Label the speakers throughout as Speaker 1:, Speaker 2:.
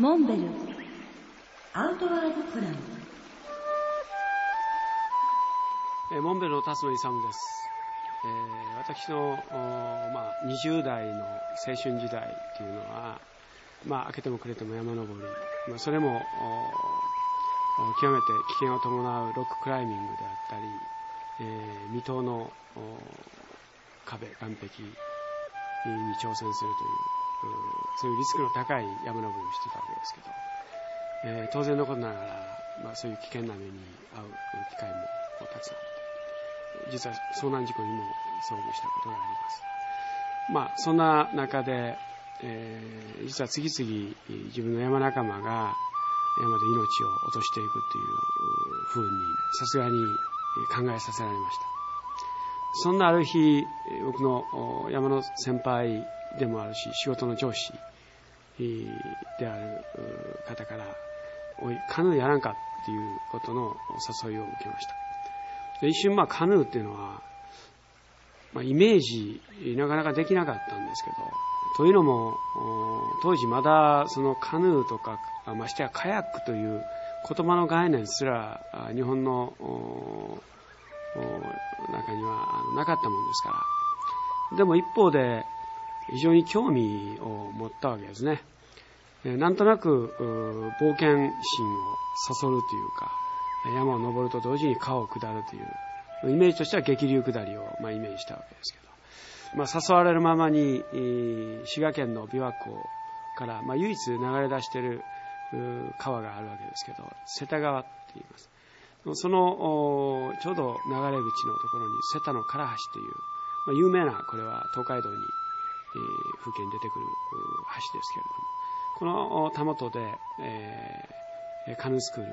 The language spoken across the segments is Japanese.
Speaker 1: モンベル。アウトワードプラン。
Speaker 2: えーモンベルの辰野勇です、えー私の、まあ、20代の青春時代というのは、まあ、明けても暮れても山登り、まあ、それも極めて危険を伴うロッククライミングであったり、えー未踏のお壁岸壁に挑戦するというそういうリスクの高い山登りをしてたわけですけど、えー当然のことながら、まあ、そういう危険な目に遭う機会もたくさんあって実は遭難事故にも遭遇したことがあります。まあ、そんな中で、えー実は次々自分の山仲間が山で命を落としていくというふうにさすがに考えさせられました。そんなある日、僕の山の先輩でもあるし、仕事の上司である方から、おい、カヌーやらんかっていうことの誘いを受けました。で一瞬、まあ、カヌーっていうのは、まあ、イメージ、なかなかできなかったんですけど、というのも、当時まだそのカヌーとか、ましてやカヤックという言葉の概念すら、日本の中にはなかったもんですから。でも一方で、非常に興味を持ったわけですね。なんとなく、冒険心をそそるというか、山を登ると同時に川を下るという、イメージとしては激流下りを、まあ、イメージしたわけですけど、まあ、誘われるままに、滋賀県の琵琶湖から、まあ、唯一流れ出している川があるわけですけど、瀬田川って言います。その、ちょうど流れ口のところに瀬田の唐橋という、まあ、有名な、これは東海道に、えー風景に出てくる橋ですけれども、このたもとで、えーカヌースクール、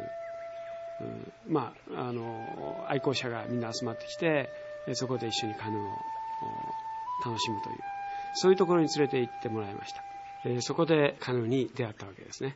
Speaker 2: うんまあ、あの、愛好者がみんな集まってきて、そこで一緒にカヌーを楽しむという、そういうところに連れて行ってもらいました。えーそこでカヌーに出会ったわけですね。